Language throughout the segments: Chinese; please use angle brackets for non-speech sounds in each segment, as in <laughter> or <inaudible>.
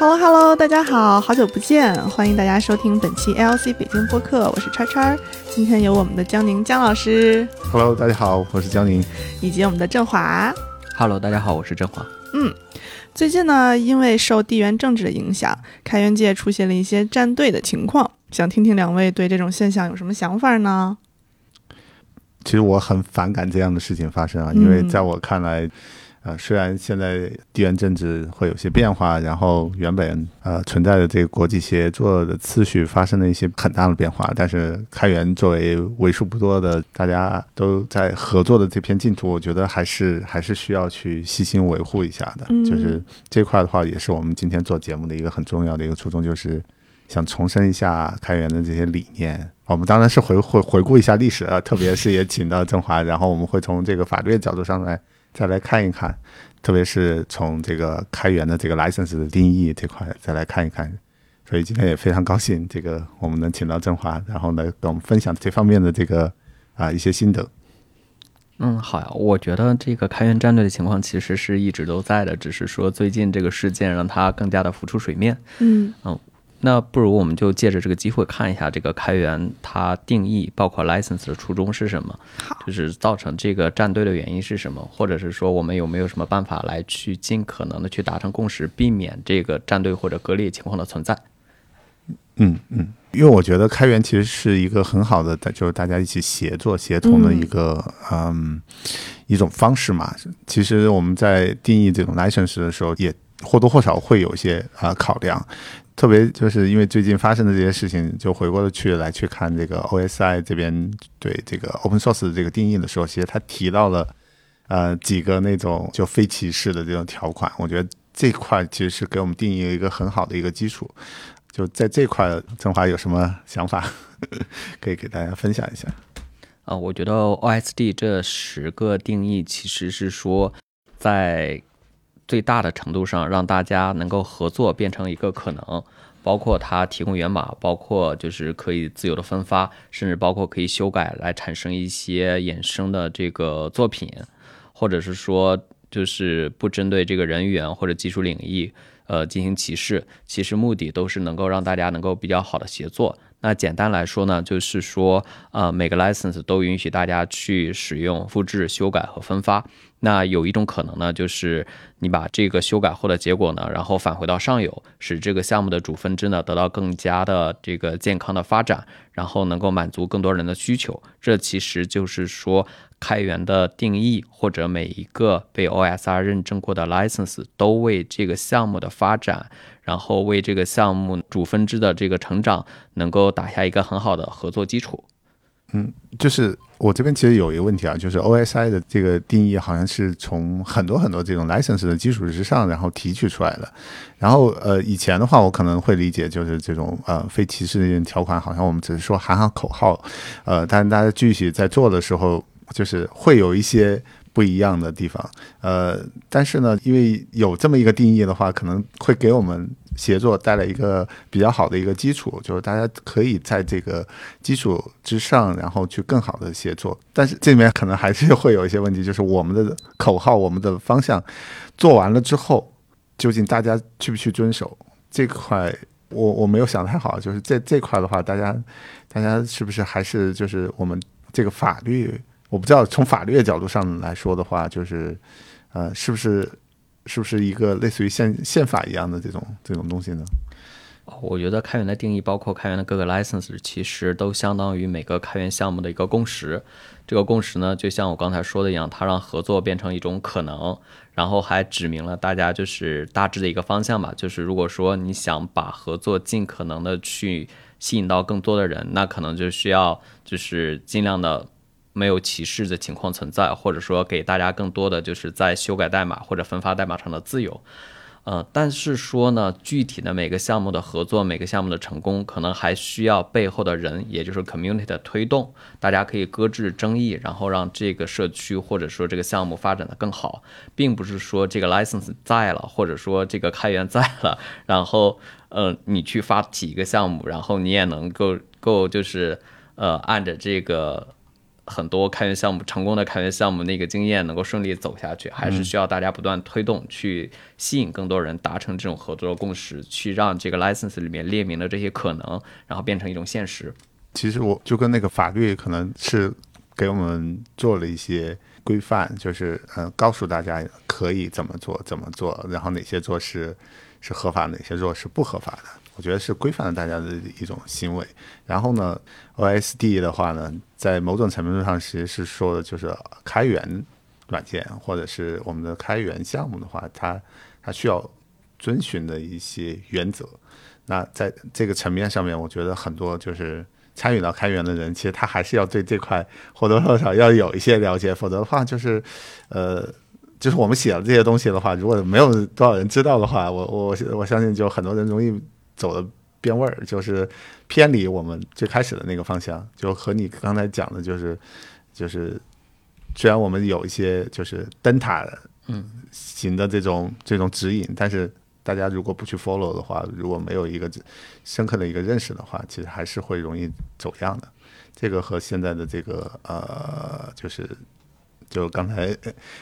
Hello Hello，大家好，好久不见，欢迎大家收听本期 LC 北京播客，我是叉叉，今天有我们的江宁江老师，Hello，大家好，我是江宁，以及我们的振华，Hello，大家好，我是振华。嗯，最近呢，因为受地缘政治的影响，开源界出现了一些站队的情况，想听听两位对这种现象有什么想法呢？其实我很反感这样的事情发生啊，因为在我看来。呃，虽然现在地缘政治会有些变化，然后原本呃存在的这个国际协作的次序发生了一些很大的变化，但是开源作为为数不多的大家都在合作的这片净土，我觉得还是还是需要去细心维护一下的。就是这块的话，也是我们今天做节目的一个很重要的一个初衷，就是想重申一下开源的这些理念。我们当然是回回回顾一下历史啊，特别是也请到郑华，然后我们会从这个法律的角度上来。再来看一看，特别是从这个开源的这个 license 的定义这块再来看一看，所以今天也非常高兴，这个我们能请到振华，然后呢跟我们分享这方面的这个啊一些心得。嗯，好呀，我觉得这个开源战队的情况其实是一直都在的，只是说最近这个事件让它更加的浮出水面。嗯嗯。那不如我们就借着这个机会看一下这个开源它定义，包括 license 的初衷是什么，就是造成这个站队的原因是什么，或者是说我们有没有什么办法来去尽可能的去达成共识，避免这个站队或者割裂情况的存在。嗯嗯，因为我觉得开源其实是一个很好的，就是大家一起协作协同的一个嗯一种方式嘛。其实我们在定义这种 license 的时候，也或多或少会有一些啊考量。特别就是因为最近发生的这些事情，就回过头去来去看这个 OSI 这边对这个 Open Source 的这个定义的时候，其实他提到了呃几个那种就非歧视的这种条款。我觉得这块其实是给我们定义了一个很好的一个基础。就在这块，郑华有什么想法 <laughs> 可以给大家分享一下？啊，我觉得 OSD 这十个定义其实是说在。最大的程度上让大家能够合作变成一个可能，包括它提供源码，包括就是可以自由的分发，甚至包括可以修改来产生一些衍生的这个作品，或者是说就是不针对这个人员或者技术领域呃进行歧视，其实目的都是能够让大家能够比较好的协作。那简单来说呢，就是说呃每个 license 都允许大家去使用、复制、修改和分发。那有一种可能呢，就是你把这个修改后的结果呢，然后返回到上游，使这个项目的主分支呢得到更加的这个健康的发展，然后能够满足更多人的需求。这其实就是说开源的定义，或者每一个被 OSR 认证过的 license 都为这个项目的发展，然后为这个项目主分支的这个成长，能够打下一个很好的合作基础。嗯，就是我这边其实有一个问题啊，就是 OSI 的这个定义好像是从很多很多这种 license 的基础之上，然后提取出来的。然后呃，以前的话我可能会理解就是这种呃非歧视的这种条款，好像我们只是说喊喊口号，呃，但是大家具体在做的时候，就是会有一些不一样的地方。呃，但是呢，因为有这么一个定义的话，可能会给我们。协作带来一个比较好的一个基础，就是大家可以在这个基础之上，然后去更好的协作。但是这里面可能还是会有一些问题，就是我们的口号、我们的方向做完了之后，究竟大家去不去遵守这块？我我没有想太好，就是这这块的话，大家大家是不是还是就是我们这个法律？我不知道从法律的角度上来说的话，就是呃，是不是？是不是一个类似于宪宪法一样的这种这种东西呢？我觉得开源的定义，包括开源的各个 license，其实都相当于每个开源项目的一个共识。这个共识呢，就像我刚才说的一样，它让合作变成一种可能，然后还指明了大家就是大致的一个方向吧。就是如果说你想把合作尽可能的去吸引到更多的人，那可能就需要就是尽量的。没有歧视的情况存在，或者说给大家更多的就是在修改代码或者分发代码上的自由，呃，但是说呢，具体的每个项目的合作，每个项目的成功，可能还需要背后的人，也就是 community 的推动。大家可以搁置争议，然后让这个社区或者说这个项目发展的更好，并不是说这个 license 在了，或者说这个开源在了，<laughs> 然后呃，你去发起一个项目，然后你也能够够就是呃按着这个。很多开源项目成功的开源项目那个经验能够顺利走下去，还是需要大家不断推动，去吸引更多人达成这种合作共识，去让这个 license 里面列明的这些可能，然后变成一种现实。其实我就跟那个法律可能是给我们做了一些规范，就是呃告诉大家可以怎么做怎么做，然后哪些做是是合法，哪些做是不合法的。我觉得是规范了大家的一种行为。然后呢，OSD 的话呢，在某种程度上其实是说的就是开源软件或者是我们的开源项目的话，它它需要遵循的一些原则。那在这个层面上面，我觉得很多就是参与到开源的人，其实他还是要对这块或多或少要有一些了解，否则的话就是，呃，就是我们写了这些东西的话，如果没有多少人知道的话，我我我相信就很多人容易走的变味儿，就是偏离我们最开始的那个方向，就和你刚才讲的，就是就是虽然我们有一些就是灯塔嗯型的这种这种指引，但是大家如果不去 follow 的话，如果没有一个深刻的一个认识的话，其实还是会容易走样的。这个和现在的这个呃，就是就刚才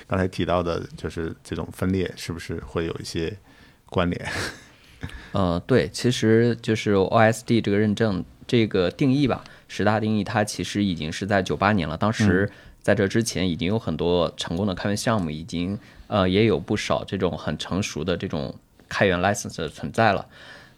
刚才提到的，就是这种分裂，是不是会有一些关联？<laughs> 呃，对，其实就是 OSD 这个认证这个定义吧，十大定义它其实已经是在九八年了。当时在这之前已经有很多成功的开源项目，已经呃也有不少这种很成熟的这种开源 license 的存在了。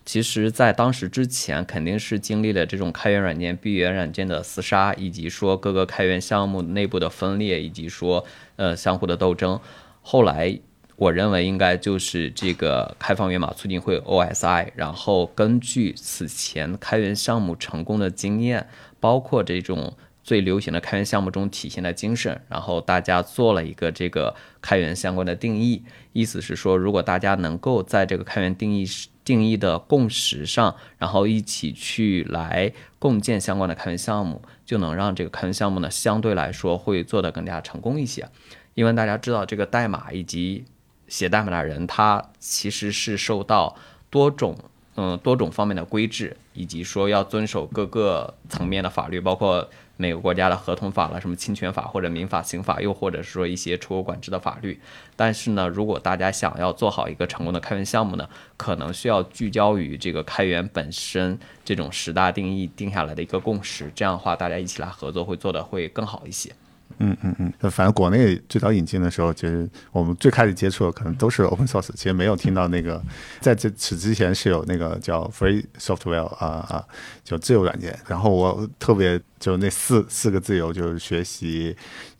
其实，在当时之前，肯定是经历了这种开源软件、闭源软件的厮杀，以及说各个开源项目内部的分裂，以及说呃相互的斗争。后来，我认为应该就是这个开放源码促进会 OSI，然后根据此前开源项目成功的经验，包括这种最流行的开源项目中体现的精神，然后大家做了一个这个开源相关的定义，意思是说，如果大家能够在这个开源定义定义的共识上，然后一起去来共建相关的开源项目，就能让这个开源项目呢相对来说会做得更加成功一些，因为大家知道这个代码以及写代码的人，他其实是受到多种嗯多种方面的规制，以及说要遵守各个层面的法律，包括每个国家的合同法了，什么侵权法或者民法、刑法，又或者是说一些出口管制的法律。但是呢，如果大家想要做好一个成功的开源项目呢，可能需要聚焦于这个开源本身这种十大定义定下来的一个共识，这样的话大家一起来合作会做的会更好一些。嗯嗯嗯，反正国内最早引进的时候，其实我们最开始接触的可能都是 open source，其实没有听到那个在这此之前是有那个叫 free software 啊啊，就自由软件。然后我特别就那四四个自由，就是学习、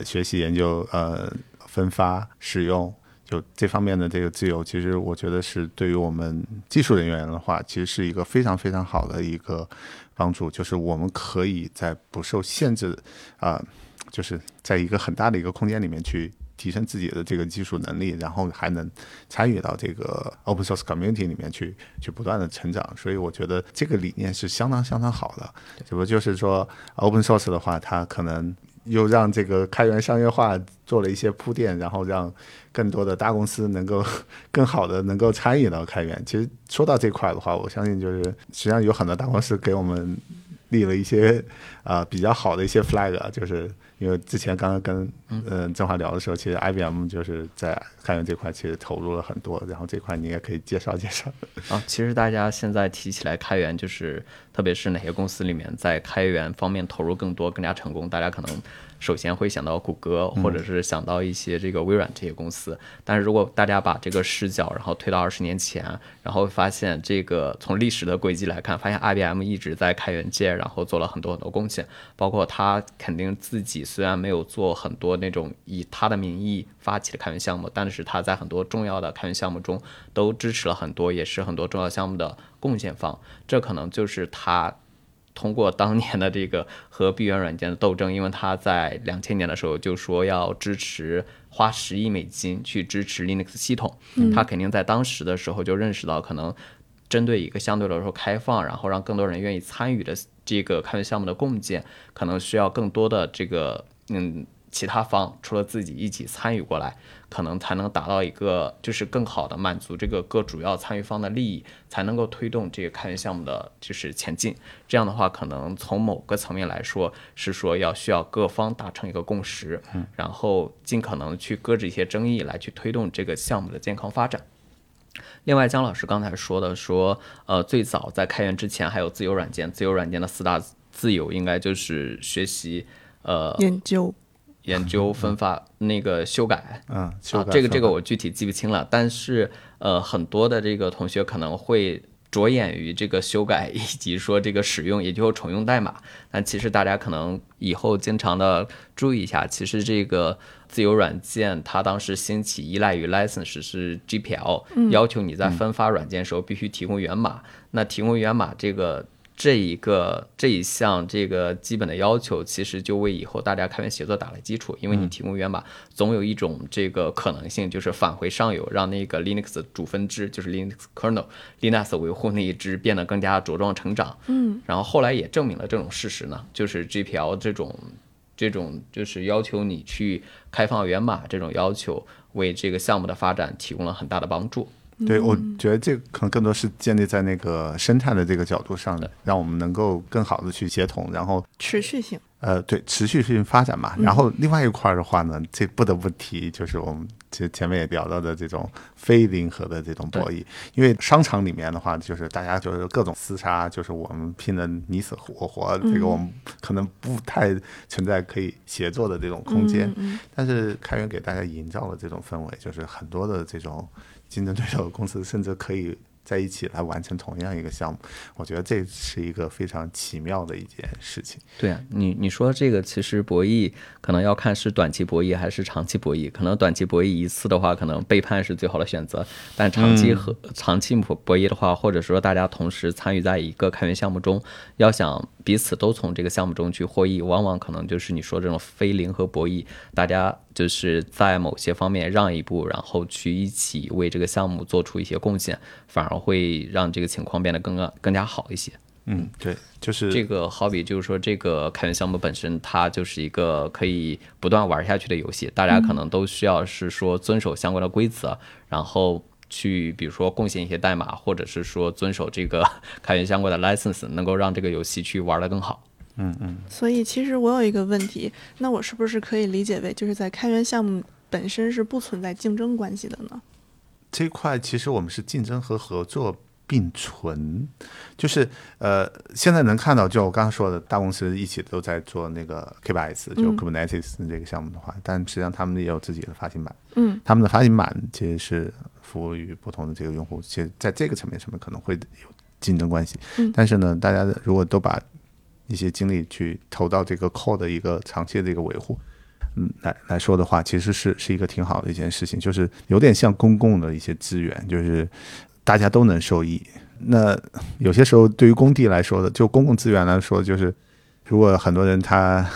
学习、研究、呃分发、使用，就这方面的这个自由，其实我觉得是对于我们技术人员的话，其实是一个非常非常好的一个帮助，就是我们可以在不受限制啊。就是在一个很大的一个空间里面去提升自己的这个技术能力，然后还能参与到这个 open source community 里面去，去不断的成长。所以我觉得这个理念是相当相当好的。只不过就是说 open source 的话，它可能又让这个开源商业化做了一些铺垫，然后让更多的大公司能够更好的能够参与到开源。其实说到这块的话，我相信就是实际上有很多大公司给我们立了一些啊、呃、比较好的一些 flag，就是。因为之前刚刚跟嗯、呃、郑华聊的时候，其实 IBM 就是在开源这块其实投入了很多，然后这块你也可以介绍介绍。啊，其实大家现在提起来开源，就是特别是哪些公司里面在开源方面投入更多、更加成功，大家可能首先会想到谷歌，或者是想到一些这个微软这些公司。但是如果大家把这个视角然后推到二十年前，然后发现这个从历史的轨迹来看，发现 IBM 一直在开源界，然后做了很多很多贡献，包括他肯定自己。虽然没有做很多那种以他的名义发起的开源项目，但是他在很多重要的开源项目中都支持了很多，也是很多重要项目的贡献方。这可能就是他通过当年的这个和闭源软件的斗争，因为他在两千年的时候就说要支持花十亿美金去支持 Linux 系统，他肯定在当时的时候就认识到，可能针对一个相对来说开放，然后让更多人愿意参与的。这个开源项目的共建可能需要更多的这个嗯其他方除了自己一起参与过来，可能才能达到一个就是更好的满足这个各主要参与方的利益，才能够推动这个开源项目的就是前进。这样的话，可能从某个层面来说，是说要需要各方达成一个共识，然后尽可能去搁置一些争议，来去推动这个项目的健康发展。另外，姜老师刚才说的说，呃，最早在开源之前还有自由软件，自由软件的四大自由应该就是学习，呃，研究。研究分发那个修改，嗯，啊，这个这个我具体记不清了，但是呃，很多的这个同学可能会着眼于这个修改以及说这个使用，也就是重用代码。但其实大家可能以后经常的注意一下，其实这个自由软件它当时兴起依赖于 license 是 GPL，要求你在分发软件时候必须提供源码。那提供源码这个。这一个这一项这个基本的要求，其实就为以后大家开源协作打了基础。因为你提供源码，总有一种这个可能性，就是返回上游，让那个 Linux 主分支，就是 Linux kernel Linux 维护那一支变得更加茁壮成长。嗯，然后后来也证明了这种事实呢，就是 GPL 这种这种就是要求你去开放源码这种要求，为这个项目的发展提供了很大的帮助。对，我觉得这可能更多是建立在那个生态的这个角度上的，让我们能够更好的去协同，然后持续性，呃，对，持续性发展嘛。然后另外一块的话呢，这不得不提，就是我们其实前面也聊到的这种非零和的这种博弈，因为商场里面的话，就是大家就是各种厮杀，就是我们拼的你死我活，这个我们可能不太存在可以协作的这种空间。但是开源给大家营造了这种氛围，就是很多的这种。竞争对手公司甚至可以在一起来完成同样一个项目，我觉得这是一个非常奇妙的一件事情。对啊，你你说这个其实博弈可能要看是短期博弈还是长期博弈。可能短期博弈一次的话，可能背叛是最好的选择；但长期和长期博博弈的话，或者说大家同时参与在一个开源项目中，要想彼此都从这个项目中去获益，往往可能就是你说这种非零和博弈，大家。就是在某些方面让一步，然后去一起为这个项目做出一些贡献，反而会让这个情况变得更加更加好一些。嗯，对，就是这个好比就是说，这个开源项目本身它就是一个可以不断玩下去的游戏，大家可能都需要是说遵守相关的规则，然后去比如说贡献一些代码，或者是说遵守这个 <laughs> 开源相关的 license，能够让这个游戏去玩得更好。嗯嗯，所以其实我有一个问题，那我是不是可以理解为，就是在开源项目本身是不存在竞争关系的呢？这块其实我们是竞争和合作并存，就是呃，现在能看到，就我刚刚说的大公司一起都在做那个 K8s，就 Kubernetes 这个项目的话，但实际上他们也有自己的发行版，嗯，他们的发行版其实是服务于不同的这个用户，其实在这个层面上面可能会有竞争关系，嗯，但是呢，大家如果都把一些精力去投到这个 core 的一个长期的一个维护，嗯，来来说的话，其实是是一个挺好的一件事情，就是有点像公共的一些资源，就是大家都能受益。那有些时候对于工地来说的，就公共资源来说，就是如果很多人他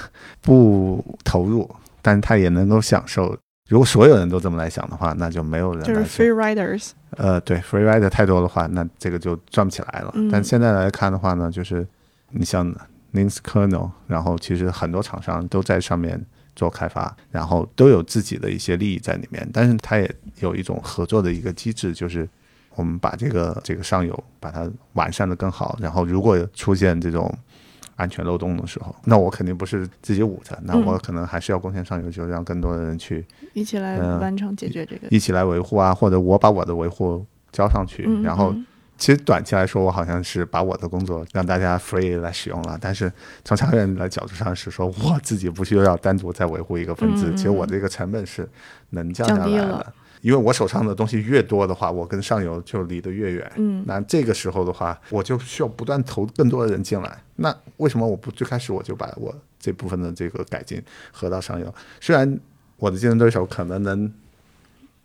不投入，但是他也能够享受。如果所有人都这么来想的话，那就没有人就是 free riders。呃，对，free rider 太多的话，那这个就转不起来了。但现在来看的话呢，就是你像。Linux kernel，然后其实很多厂商都在上面做开发，然后都有自己的一些利益在里面，但是它也有一种合作的一个机制，就是我们把这个这个上游把它完善的更好，然后如果出现这种安全漏洞的时候，那我肯定不是自己捂着，那我可能还是要贡献上游，就让更多的人去一起来完成解决这个，一起来维护啊，或者我把我的维护交上去，然后。其实短期来说，我好像是把我的工作让大家 free 来使用了，但是从长远的角度上是说，我自己不需要单独再维护一个分支，其实我这个成本是能降下来的。因为我手上的东西越多的话，我跟上游就离得越远。嗯，那这个时候的话，我就需要不断投更多的人进来。那为什么我不最开始我就把我这部分的这个改进合到上游？虽然我的竞争对手可能能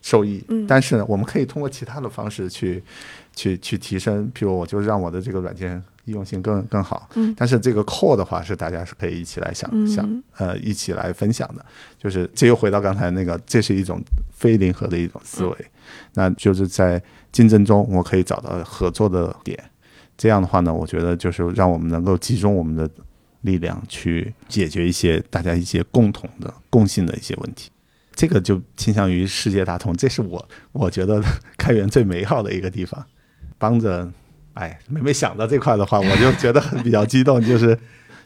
受益，但是呢，我们可以通过其他的方式去。去去提升，譬如我就让我的这个软件易用性更更好，嗯，但是这个 core 的话是大家是可以一起来想想，呃，一起来分享的，就是这又回到刚才那个，这是一种非零和的一种思维，那就是在竞争中我可以找到合作的点，这样的话呢，我觉得就是让我们能够集中我们的力量去解决一些大家一些共同的共性的一些问题。这个就倾向于世界大同，这是我我觉得开源最美好的一个地方。帮着，哎，每每想到这块的话，我就觉得很比较激动，就是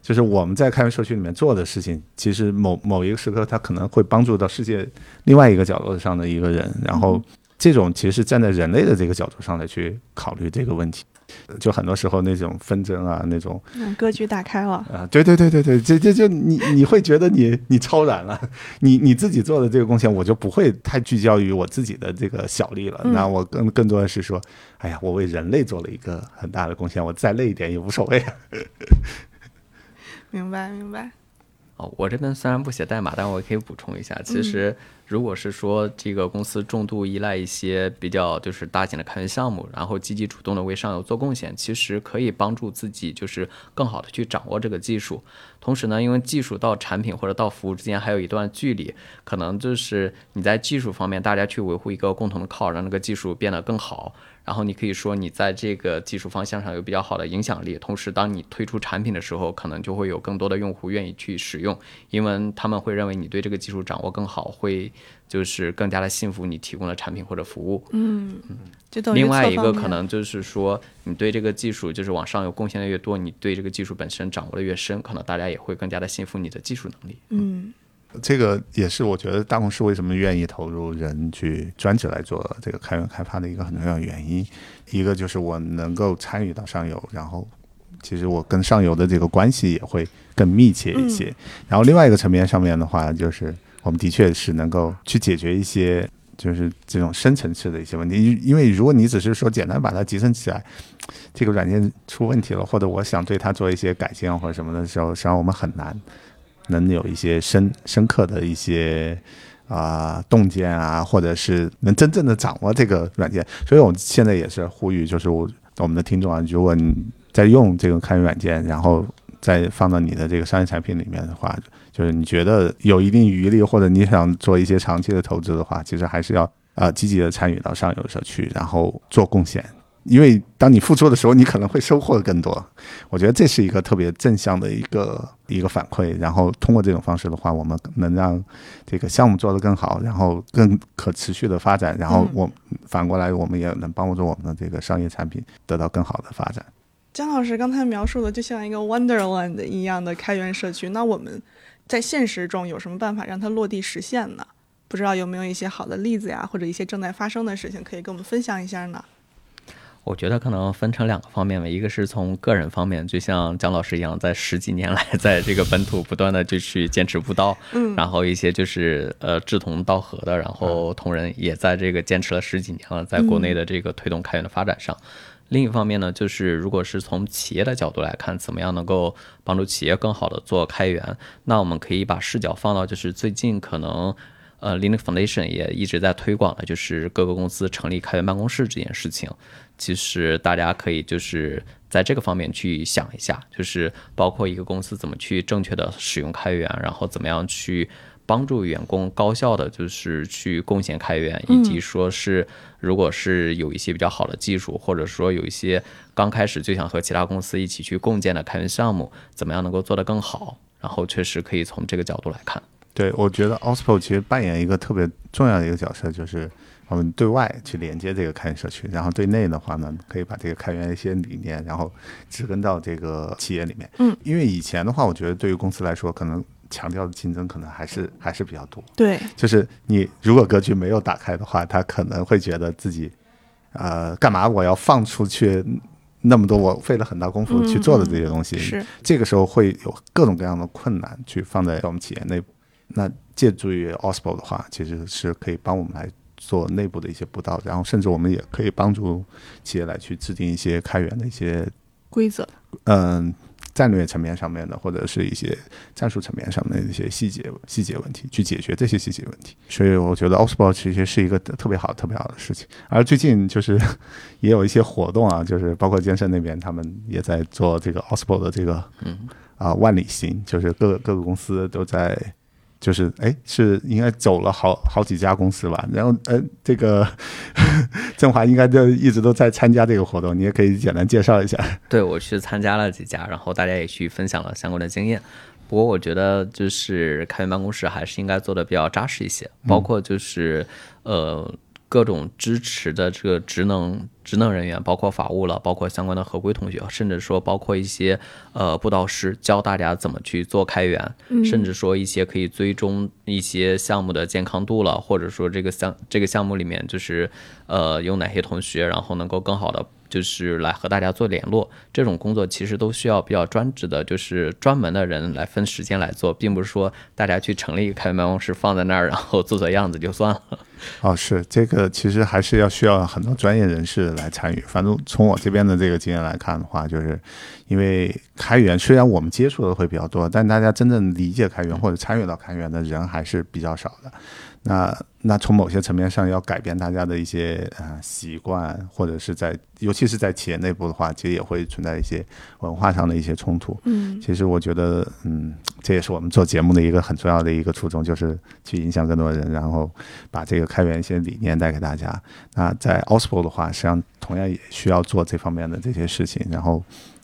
就是我们在开源社区里面做的事情，其实某某一个时刻，它可能会帮助到世界另外一个角落上的一个人，然后这种其实是站在人类的这个角度上来去考虑这个问题。就很多时候那种纷争啊，那种嗯，格局打开了。啊，对对对对对，这这就你你会觉得你你超然了，你你自己做的这个贡献，我就不会太聚焦于我自己的这个小利了。嗯那我更更多的是说，哎呀，我为人类做了一个很大的贡献，我再累一点也无所谓啊。明 <laughs> 白明白。哦，我这边虽然不写代码，但我也可以补充一下。其实，如果是说这个公司重度依赖一些比较就是大型的开源项目，然后积极主动的为上游做贡献，其实可以帮助自己就是更好的去掌握这个技术。同时呢，因为技术到产品或者到服务之间还有一段距离，可能就是你在技术方面大家去维护一个共同的靠，让那个技术变得更好。然后你可以说你在这个技术方向上有比较好的影响力，同时当你推出产品的时候，可能就会有更多的用户愿意去使用，因为他们会认为你对这个技术掌握更好，会就是更加的信服你提供的产品或者服务。嗯，就等于另外一个可能就是说，你对这个技术就是往上游贡献的越多，你对这个技术本身掌握的越深，可能大家也会更加的信服你的技术能力。嗯这个也是我觉得大公司为什么愿意投入人去专职来做这个开源开发的一个很重要原因。一个就是我能够参与到上游，然后其实我跟上游的这个关系也会更密切一些。然后另外一个层面上面的话，就是我们的确是能够去解决一些就是这种深层次的一些问题。因为如果你只是说简单把它集成起来，这个软件出问题了，或者我想对它做一些改进或者什么的时候，实际上我们很难能有一些深深刻的一些啊、洞见啊，或者是能真正的掌握这个软件。所以我们现在也是呼吁，就是我我们的听众啊，如果你在用这个开源软件，然后再放到你的这个商业产品里面的话，就是你觉得有一定余力，或者你想做一些长期的投资的话，其实还是要呃积极的参与到上游社区，然后做贡献。因为当你付出的时候，你可能会收获更多。我觉得这是一个特别正向的一个一个反馈。然后通过这种方式的话，我们能让这个项目做得更好，然后更可持续的发展。然后我反过来，我们也能帮助我们的这个商业产品得到更好的发展。姜老师刚才描述的就像一个 Wonderland 一样的开源社区，那我们在现实中有什么办法让它落地实现呢？不知道有没有一些好的例子呀，或者一些正在发生的事情可以跟我们分享一下呢？我觉得可能分成两个方面吧，一个是从个人方面，就像姜老师一样，在十几年来在这个本土不断的就去坚持不到，嗯然后一些就是呃志同道合的，然后同仁也在这个坚持了十几年了，在国内的这个推动开源的发展上。另一方面呢，就是如果是从企业的角度来看，怎么样能够帮助企业更好的做开源，那我们可以把视角放到就是最近可能。呃，Linux Foundation 也一直在推广的，就是各个公司成立开源办公室这件事情。其实大家可以就是在这个方面去想一下，就是包括一个公司怎么去正确的使用开源，然后怎么样去帮助员工高效的就是去贡献开源，以及说是如果是有一些比较好的技术，或者说有一些刚开始就想和其他公司一起去共建的开源项目，怎么样能够做得更好？然后确实可以从这个角度来看。对，我觉得 OSPO 其实扮演一个特别重要的一个角色，就是我们对外去连接这个开源社区，然后对内的话呢，可以把这个开源一些理念，然后植根到这个企业里面。嗯，因为以前的话，我觉得对于公司来说，可能强调的竞争可能还是还是比较多。对，就是你如果格局没有打开的话，他可能会觉得自己，呃，干嘛我要放出去那么多我费了很大功夫去做的这些东西？是，这个时候会有各种各样的困难去放在我们企业内部。那借助于 OSPO 的话，其实是可以帮我们来做内部的一些布道，然后甚至我们也可以帮助企业来去制定一些开源的一些规则。嗯战略层面上面的，或者是一些战术层面上面的一些细节细节问题，去解决这些细节问题。所以我觉得 OSPO 其实是一个特别好、特别好的事情。而最近就是也有一些活动啊，就是包括健身那边，他们也在做这个 OSPO 的这个嗯啊万里行，就是各个各个公司都在就是哎，是应该走了好好几家公司吧？然后呃，这个 <laughs> 振华应该就一直都在参加这个活动，你也可以简单介绍一下。<laughs> 对我去参加了几家，然后大家也去分享了相关的经验。不过我觉得就是开源办公室还是应该做的比较扎实一些，包括就是呃。各种支持的这个职能职能人员，包括法务了，包括相关的合规同学，甚至说包括一些呃布道师，教大家怎么去做开源，甚至说一些可以追踪一些项目的健康度了，或者说这个项这个项目里面就是呃有哪些同学，然后能够更好的。就是来和大家做联络，这种工作其实都需要比较专职的，就是专门的人来分时间来做，并不是说大家去成立一个开办公室放在那儿，然后做做样子就算了。哦，是这个，其实还是要需要很多专业人士来参与。反正从我这边的这个经验来看的话，就是因为开源虽然我们接触的会比较多，但大家真正理解开源或者参与到开源的人还是比较少的。那那从某些层面上要改变大家的一些呃习惯，或者是在尤其是在企业内部的话，其实也会存在一些文化上的一些冲突。嗯，其实我觉得，嗯，这也是我们做节目的一个很重要的一个初衷，就是去影响更多人，然后把这个开源一些理念带给大家。那在 Ospo 的话，实际上同样也需要做这方面的这些事情。然后，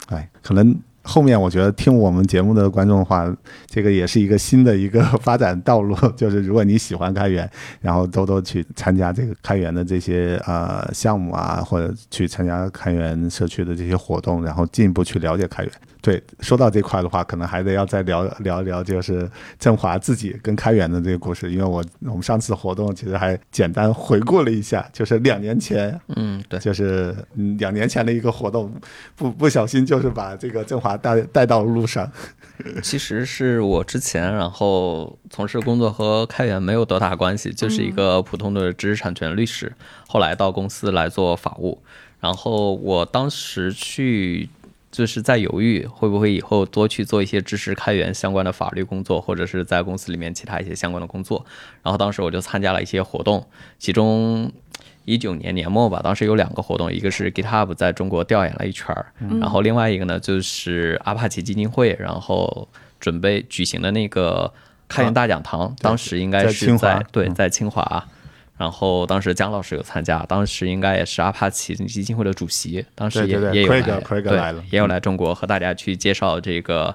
哎，可能。后面我觉得听我们节目的观众的话，这个也是一个新的一个 <laughs> 发展道路。<laughs> 就是如果你喜欢开源，然后多多去参加这个开源的这些呃项目啊，或者去参加开源社区的这些活动，然后进一步去了解开源。对，说到这块的话，可能还得要再聊聊一 <laughs> 聊，就是振华自己跟开源的这个故事。因为我我们上次活动其实还简单回顾了一下，就是两年前，嗯，对，就是两年前的一个活动，不不小心就是把这个振华带带到了路上。<laughs> 其实是我之前然后从事工作和开源没有多大关系，就是一个普通的知识产权律师，后来到公司来做法务，然后我当时去。就是在犹豫会不会以后多去做一些支持开源相关的法律工作，或者是在公司里面其他一些相关的工作。然后当时我就参加了一些活动，其中一九年年末吧，当时有两个活动，一个是 GitHub 在中国调研了一圈儿，然后另外一个呢就是阿帕奇基金会，然后准备举行的那个开源大讲堂，当时应该是在对在清华。然后当时姜老师有参加，当时应该也是阿帕奇基金会的主席，当时也也有来，对，也有来中国和大家去介绍这个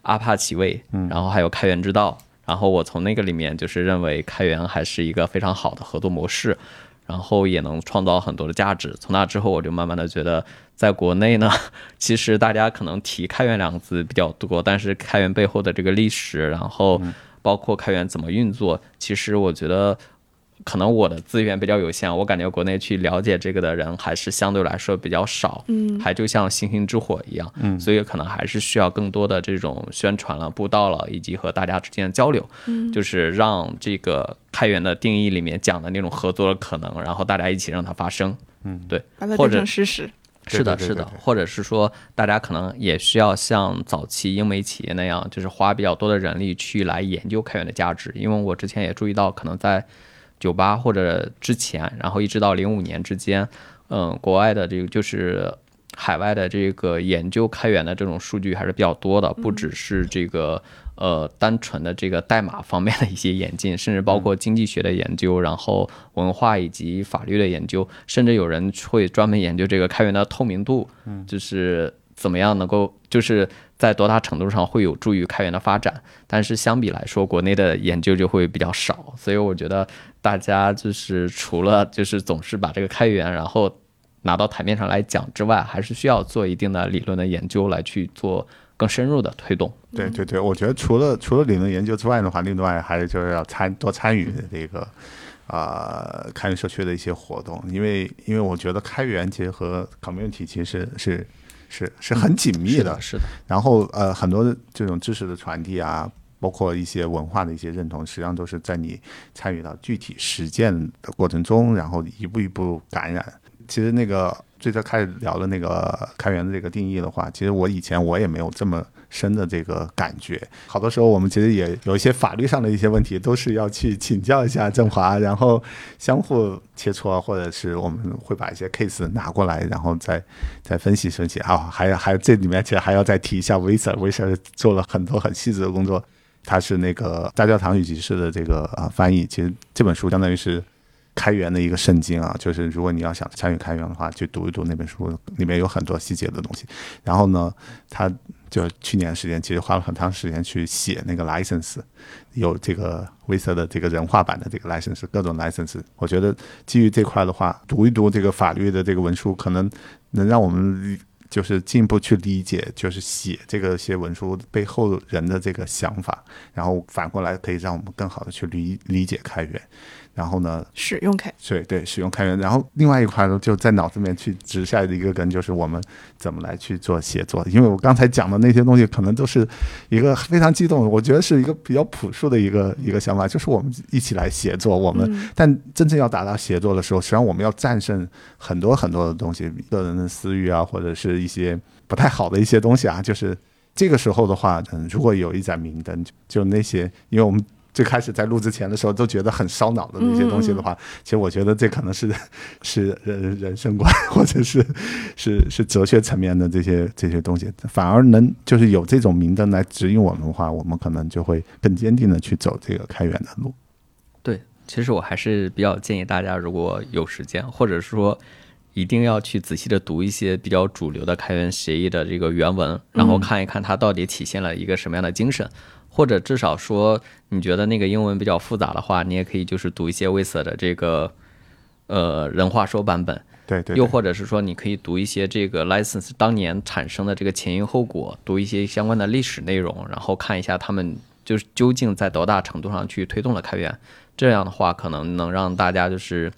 阿帕奇位，然后还有开源之道。然后我从那个里面就是认为开源还是一个非常好的合作模式，然后也能创造很多的价值。从那之后，我就慢慢的觉得，在国内呢，<laughs> 其实大家可能提开源两个字比较多，但是开源背后的这个历史，然后包括开源怎么运作，其实我觉得。可能我的资源比较有限，我感觉国内去了解这个的人还是相对来说比较少，嗯，还就像星星之火一样，嗯，所以可能还是需要更多的这种宣传了、布道了，以及和大家之间的交流，嗯，就是让这个开源的定义里面讲的那种合作的可能，然后大家一起让它发生，嗯，对，把它变成事实，是的，是的，或者是说大家可能也需要像早期英美企业那样，就是花比较多的人力去来研究开源的价值，因为我之前也注意到，可能在。九八或者之前，然后一直到零五年之间，嗯，国外的这个就是海外的这个研究开源的这种数据还是比较多的，不只是这个呃单纯的这个代码方面的一些演进，甚至包括经济学的研究，然后文化以及法律的研究，甚至有人会专门研究这个开源的透明度，嗯，就是怎么样能够就是。在多大程度上会有助于开源的发展？但是相比来说，国内的研究就会比较少，所以我觉得大家就是除了就是总是把这个开源然后拿到台面上来讲之外，还是需要做一定的理论的研究来去做更深入的推动。对对对，我觉得除了除了理论研究之外的话，另外还有就是要参多参与这个啊开源社区的一些活动，因为因为我觉得开源结合 community 其实是。是是很紧密的，是的。然后呃，很多的这种知识的传递啊，包括一些文化的一些认同，实际上都是在你参与到具体实践的过程中，然后一步一步感染。其实那个最早开始聊的那个开源的这个定义的话，其实我以前我也没有这么。深的这个感觉，好多时候我们其实也有一些法律上的一些问题，都是要去请教一下振华，然后相互切磋，或者是我们会把一些 case 拿过来，然后再再分析分析啊。还有还有这里面其实还要再提一下 Visa，Visa 做了很多很细致的工作。他是那个大教堂与集市的这个啊翻译。其实这本书相当于是开源的一个圣经啊，就是如果你要想参与开源的话，去读一读那本书，里面有很多细节的东西。然后呢，他就去年时间其实花了很长时间去写那个 license，有这个 Visa 的这个人化版的这个 license，各种 license。我觉得基于这块的话，读一读这个法律的这个文书，可能能让我们。就是进一步去理解，就是写这个些文书背后人的这个想法，然后反过来可以让我们更好的去理理解开源。然后呢，使用开源对对，使用开源。然后另外一块呢，就在脑子里面去植下的一个根，就是我们怎么来去做写作。因为我刚才讲的那些东西，可能都是一个非常激动，我觉得是一个比较朴素的一个一个想法，就是我们一起来写作。我们但真正要达到写作的时候，实际上我们要战胜很多很多的东西，个人的私欲啊，或者是一些不太好的一些东西啊。就是这个时候的话，嗯，如果有一盏明灯，就那些，因为我们。最开始在录之前的时候都觉得很烧脑的那些东西的话，其实我觉得这可能是 <laughs> 是人人生观 <laughs> 或者是是是哲学层面的这些这些东西，反而能就是有这种明灯来指引我们的话，我们可能就会更坚定的去走这个开源的路。对，其实我还是比较建议大家，如果有时间，或者说一定要去仔细的读一些比较主流的开源协议的这个原文，然后看一看它到底体现了一个什么样的精神。或者至少说，你觉得那个英文比较复杂的话，你也可以就是读一些 w i s 的这个呃人话说版本。对对。又或者是说，你可以读一些这个 license 当年产生的这个前因后果，读一些相关的历史内容，然后看一下他们就是究竟在多大程度上去推动了开源。这样的话，可能能让大家就是。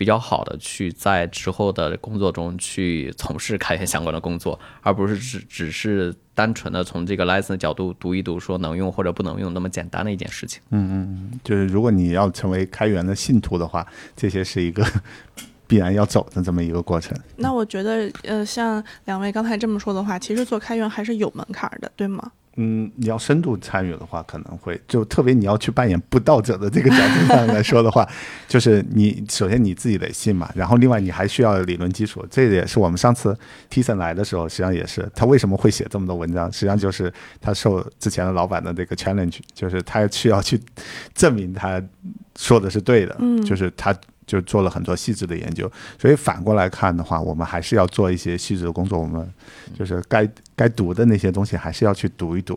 比较好的去在之后的工作中去从事开源相关的工作，而不是只只是单纯的从这个 license 角度读一读说能用或者不能用那么简单的一件事情。嗯嗯，就是如果你要成为开源的信徒的话，这些是一个 <laughs> 必然要走的这么一个过程。那我觉得，呃，像两位刚才这么说的话，其实做开源还是有门槛的，对吗？嗯，你要深度参与的话，可能会就特别你要去扮演不道者的这个角度上来说的话，<laughs> 就是你首先你自己得信嘛，然后另外你还需要理论基础。这也是我们上次 T 森来的时候，实际上也是他为什么会写这么多文章，实际上就是他受之前的老板的这个 challenge，就是他需要去证明他说的是对的，嗯，就是他。就做了很多细致的研究，所以反过来看的话，我们还是要做一些细致的工作。我们就是该该读的那些东西，还是要去读一读。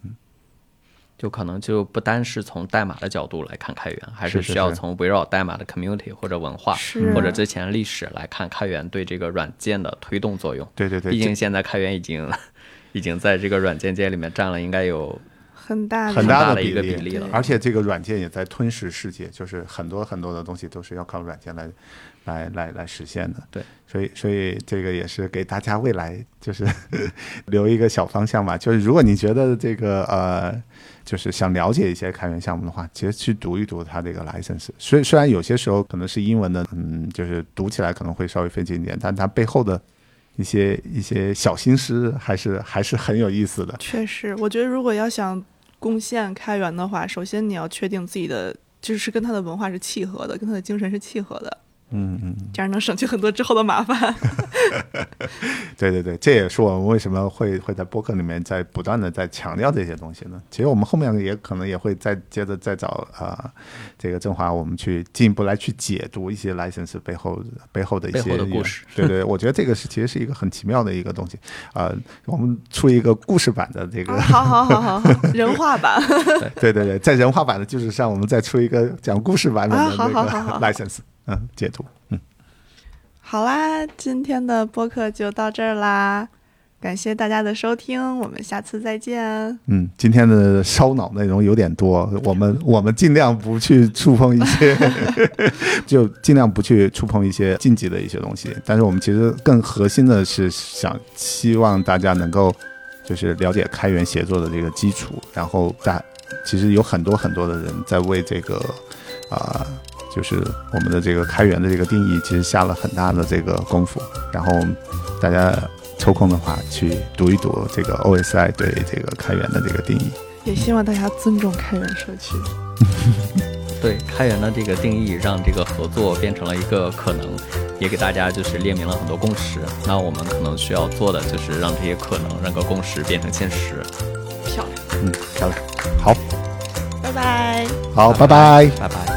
<laughs> 就可能就不单是从代码的角度来看开源，还是需要从围绕代码的 community 或者文化或者之前历史来看开源对这个软件的推动作用。对对对，毕竟现在开源已经已经在这个软件界里面占了应该有。很大很大的一个比例了，而且这个软件也在吞噬世界，就是很多很多的东西都是要靠软件来，来来来实现的。对，所以所以这个也是给大家未来就是 <laughs> 留一个小方向吧。就是如果你觉得这个呃，就是想了解一些开源项目的话，其实去读一读它这个 license。虽虽然有些时候可能是英文的，嗯，就是读起来可能会稍微费劲一点，但它背后的。一些一些小心思还是还是很有意思的。确实，我觉得如果要想贡献开源的话，首先你要确定自己的就是跟他的文化是契合的，跟他的精神是契合的。嗯嗯，这样能省去很多之后的麻烦。<laughs> 对对对，这也是我们为什么会会在播客里面在不断的在强调这些东西呢？其实我们后面也可能也会再接着再找啊，这个振华，我们去进一步来去解读一些 license 背后背后的一些故事。对对，我觉得这个是其实是一个很奇妙的一个东西啊。我们出一个故事版的这个，好好好好好，<laughs> 人话版。<laughs> 对对对，在人话版的基础上，我们再出一个讲故事版本的那个 license。嗯，解读。嗯，好啦，今天的播客就到这儿啦，感谢大家的收听，我们下次再见。嗯，今天的烧脑内容有点多，我们我们尽量不去触碰一些，就尽量不去触碰一些禁忌的一些东西。但是我们其实更核心的是想希望大家能够就是了解开源协作的这个基础，然后在其实有很多很多的人在为这个啊。就是我们的这个开源的这个定义，其实下了很大的这个功夫。然后大家抽空的话，去读一读这个 OSI 对这个开源的这个定义。也希望大家尊重开源社区。<laughs> 对开源的这个定义，让这个合作变成了一个可能，也给大家就是列明了很多共识。那我们可能需要做的，就是让这些可能、让个共识变成现实。漂亮。嗯，漂亮，好，拜拜。好，拜拜。拜拜。